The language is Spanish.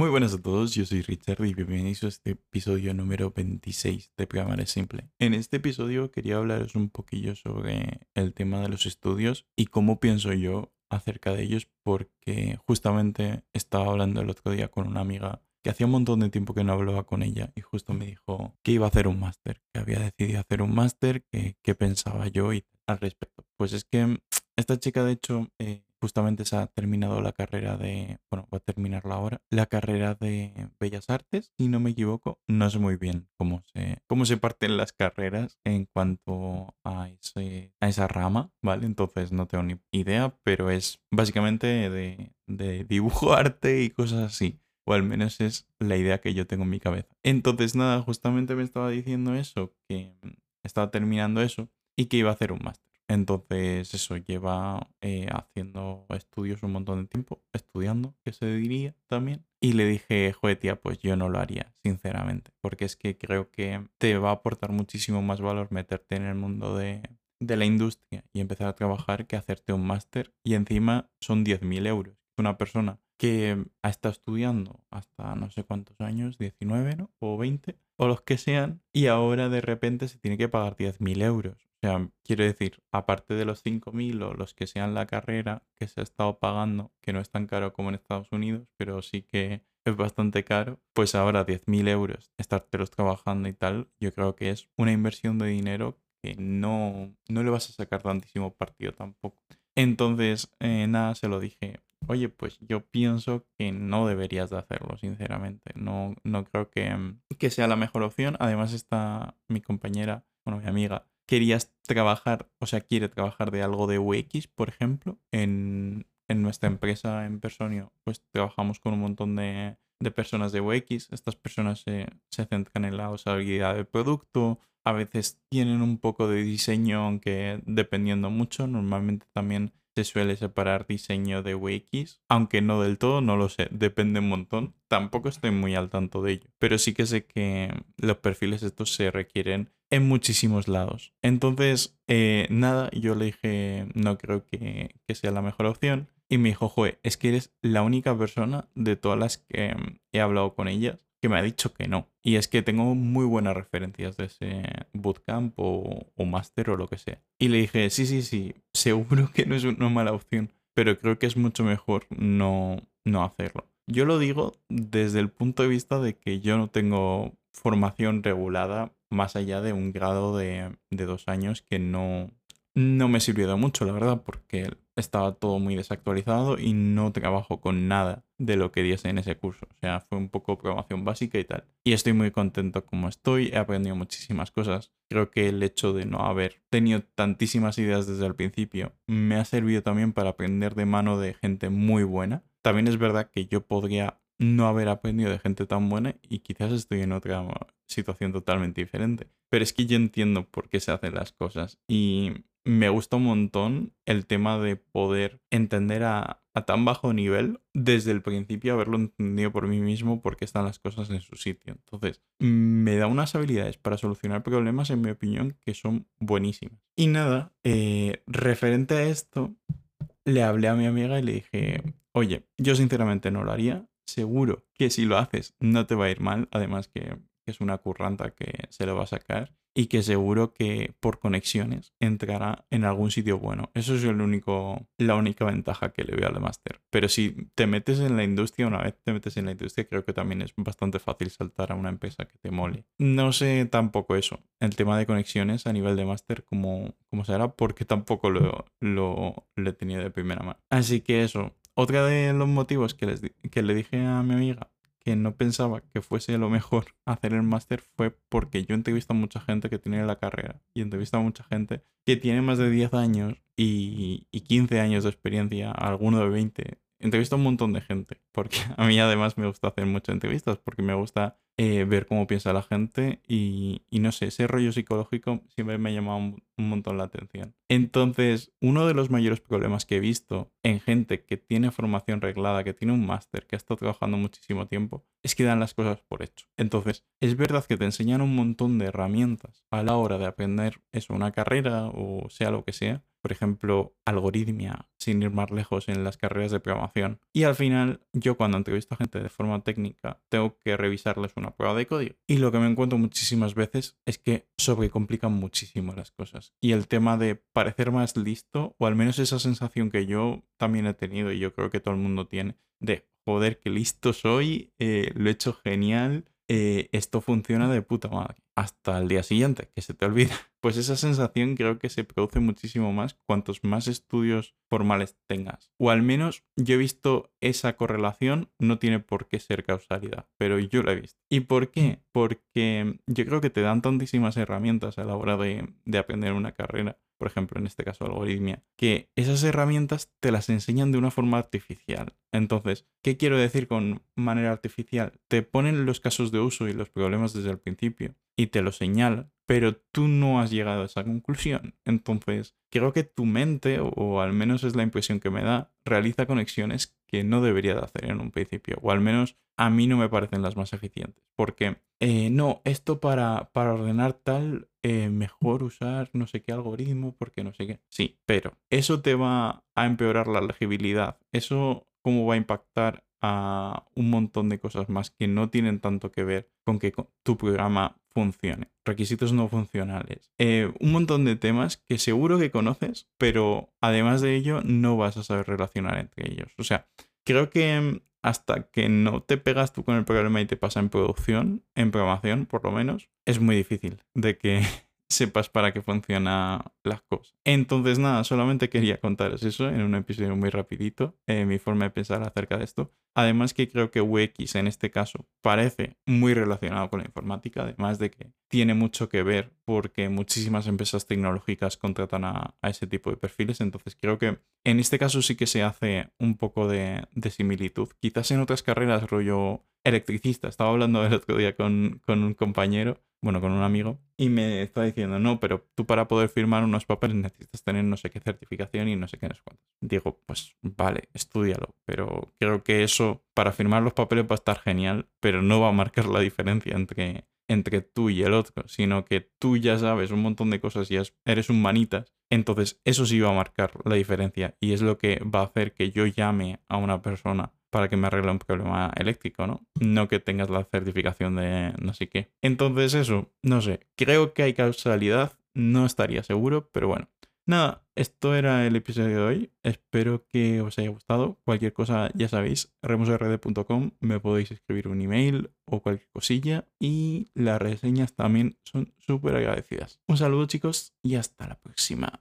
Muy buenas a todos, yo soy Richard y bienvenidos a este episodio número 26 de es Simple. En este episodio quería hablaros un poquillo sobre el tema de los estudios y cómo pienso yo acerca de ellos porque justamente estaba hablando el otro día con una amiga que hacía un montón de tiempo que no hablaba con ella y justo me dijo que iba a hacer un máster, que había decidido hacer un máster, que, pensaba yo y al respecto. Pues es que esta chica de hecho... Eh, justamente se ha terminado la carrera de, bueno, va a terminarla ahora, la carrera de Bellas Artes, si no me equivoco. No sé muy bien cómo se, cómo se parten las carreras en cuanto a, ese, a esa rama, ¿vale? Entonces no tengo ni idea, pero es básicamente de, de dibujo, arte y cosas así. O al menos es la idea que yo tengo en mi cabeza. Entonces, nada, justamente me estaba diciendo eso, que estaba terminando eso y que iba a hacer un máster. Entonces, eso lleva eh, haciendo estudios un montón de tiempo, estudiando, que se diría también. Y le dije, joder, tía, pues yo no lo haría, sinceramente. Porque es que creo que te va a aportar muchísimo más valor meterte en el mundo de, de la industria y empezar a trabajar que hacerte un máster. Y encima son 10.000 euros. Una persona que ha estado estudiando hasta no sé cuántos años, 19, ¿no? O 20, o los que sean, y ahora de repente se tiene que pagar 10.000 euros. O sea, quiero decir, aparte de los 5.000 o los que sean la carrera que se ha estado pagando, que no es tan caro como en Estados Unidos, pero sí que es bastante caro, pues ahora 10.000 euros estártelos trabajando y tal, yo creo que es una inversión de dinero que no, no le vas a sacar tantísimo partido tampoco. Entonces, eh, nada, se lo dije, oye, pues yo pienso que no deberías de hacerlo, sinceramente. No, no creo que, que sea la mejor opción. Además está mi compañera, bueno, mi amiga, querías trabajar, o sea, quiere trabajar de algo de UX, por ejemplo, en, nuestra empresa en Personio, pues trabajamos con un montón de, personas de UX. Estas personas se, se, centran en la usabilidad del producto. A veces tienen un poco de diseño, aunque dependiendo mucho. Normalmente también se suele separar diseño de UX, aunque no del todo, no lo sé, depende un montón. Tampoco estoy muy al tanto de ello, pero sí que sé que los perfiles estos se requieren en muchísimos lados. Entonces, eh, nada, yo le dije, no creo que, sea la mejor opción. Y me dijo, joder, es que eres la única persona de todas las que he hablado con ellas que me ha dicho que no. Y es que tengo muy buenas referencias de ese bootcamp o, o máster o lo que sea. Y le dije, sí, sí, sí, seguro que no es una mala opción, pero creo que es mucho mejor no, no hacerlo. Yo lo digo desde el punto de vista de que yo no tengo formación regulada más allá de un grado de, de dos años que no, no me sirvió de mucho, la verdad, porque estaba todo muy desactualizado y no trabajo con nada de lo que diese en ese curso. O sea, fue un poco programación básica y tal. Y estoy muy contento como estoy, he aprendido muchísimas cosas. Creo que el hecho de no haber tenido tantísimas ideas desde el principio me ha servido también para aprender de mano de gente muy buena. También es verdad que yo podría no haber aprendido de gente tan buena y quizás estoy en otra situación totalmente diferente. Pero es que yo entiendo por qué se hacen las cosas y me gusta un montón el tema de poder entender a, tan bajo nivel desde el principio, haberlo entendido por mí mismo porque están las cosas en su sitio. Entonces, me da unas habilidades para solucionar problemas, en mi opinión, que son buenísimas. Y nada, eh, referente a esto, le hablé a mi amiga y le dije, oye, yo sinceramente no lo haría. Seguro que si lo haces no te va a ir mal, además que es una curranta que se lo va a sacar y que seguro que por conexiones entrará en algún sitio bueno. Eso es el único, la única ventaja que le veo al máster. Pero si te metes en la industria, una vez te metes en la industria, creo que también es bastante fácil saltar a una empresa que te mole. No sé tampoco eso, el tema de conexiones a nivel de máster, como, como será, porque tampoco lo, lo, lo he tenido de primera mano. Así que eso, otra de los motivos que, les, que le dije a mi amiga que no pensaba que fuese lo mejor hacer el máster fue porque yo entrevisto a mucha gente que tiene la carrera y entrevisto a mucha gente que tiene más de 10 años y, y 15 años de experiencia, alguno de 20 entrevisto a un montón de gente, porque a mí además me gusta hacer muchas entrevistas, porque me gusta eh, ver cómo piensa la gente y, no sé, ese rollo psicológico siempre me ha llamado un, montón la atención. Entonces, uno de los mayores problemas que he visto en gente que tiene formación reglada, que tiene un máster, que ha estado trabajando muchísimo tiempo, es que dan las cosas por hecho. Entonces, es verdad que te enseñan un montón de herramientas a la hora de aprender eso, una carrera o sea lo que sea, por ejemplo, algoritmia, sin ir más lejos en las carreras de programación. Y al final, yo cuando entrevisto a gente de forma técnica, tengo que revisarles una prueba de código. Y lo que me encuentro muchísimas veces es que sobrecomplican muchísimo las cosas. Y el tema de parecer más listo, o al menos esa sensación que yo también he tenido y yo creo que todo el mundo tiene, de joder, qué listo soy, eh, lo he hecho genial, eh, esto funciona de puta madre. Hasta el día siguiente, que se te olvida. Pues esa sensación creo que se produce muchísimo más cuantos más estudios formales tengas. O al menos yo he visto esa correlación, no tiene por qué ser causalidad, pero yo la he visto. ¿Y por qué? Porque yo creo que te dan tantísimas herramientas a la hora de, de aprender una carrera por ejemplo, en este caso algoritmia, que esas herramientas te las enseñan de una forma artificial. Entonces, ¿qué quiero decir con manera artificial? Te ponen los casos de uso y los problemas desde el principio y te lo señalan, pero tú no has llegado a esa conclusión. Entonces, creo que tu mente, o al menos es la impresión que me da, realiza conexiones que no debería de hacer en un principio, o al menos a mí no me parecen las más eficientes, porque eh, no, esto para, para ordenar tal, eh, mejor usar no sé qué algoritmo, porque no sé qué. Sí, pero eso te va a empeorar la legibilidad, eso cómo va a impactar a un montón de cosas más que no tienen tanto que ver con que tu programa funcione. Requisitos no funcionales. Eh, un montón de temas que seguro que conoces, pero además de ello no vas a saber relacionar entre ellos. O sea, creo que hasta que no te pegas tú con el problema y te pasa en producción, en programación por lo menos, es muy difícil de que sepas para qué funcionan las cosas. Entonces nada, solamente quería contaros eso en un episodio muy rapidito, eh, mi forma de pensar acerca de esto. Además que creo que UX en este caso parece muy relacionado con la informática, además de que tiene mucho que ver porque muchísimas empresas tecnológicas contratan a, ese tipo de perfiles, entonces creo que en este caso sí que se hace un poco de, similitud. Quizás en otras carreras rollo electricista, estaba hablando el otro día con, con un compañero bueno, con un amigo, y me está diciendo, no, pero tú para poder firmar unos papeles necesitas tener no sé qué certificación y no sé qué no. Digo, pues vale, estudialo, pero creo que eso para firmar los papeles va a estar genial, pero no va a marcar la diferencia entre, entre tú y el otro, sino que tú ya sabes un montón de cosas y eres un manitas, entonces eso sí va a marcar la diferencia y es lo que va a hacer que yo llame a una persona para que me arregle un problema eléctrico, ¿no? No que tengas la certificación de no sé qué. Entonces eso, no sé, creo que hay causalidad, no estaría seguro, pero bueno. Nada, esto era el episodio de hoy. Espero que os haya gustado. Cualquier cosa, ya sabéis, remosrd.com, me podéis escribir un email o cualquier cosilla. Y las reseñas también son súper agradecidas. Un saludo chicos y hasta la próxima.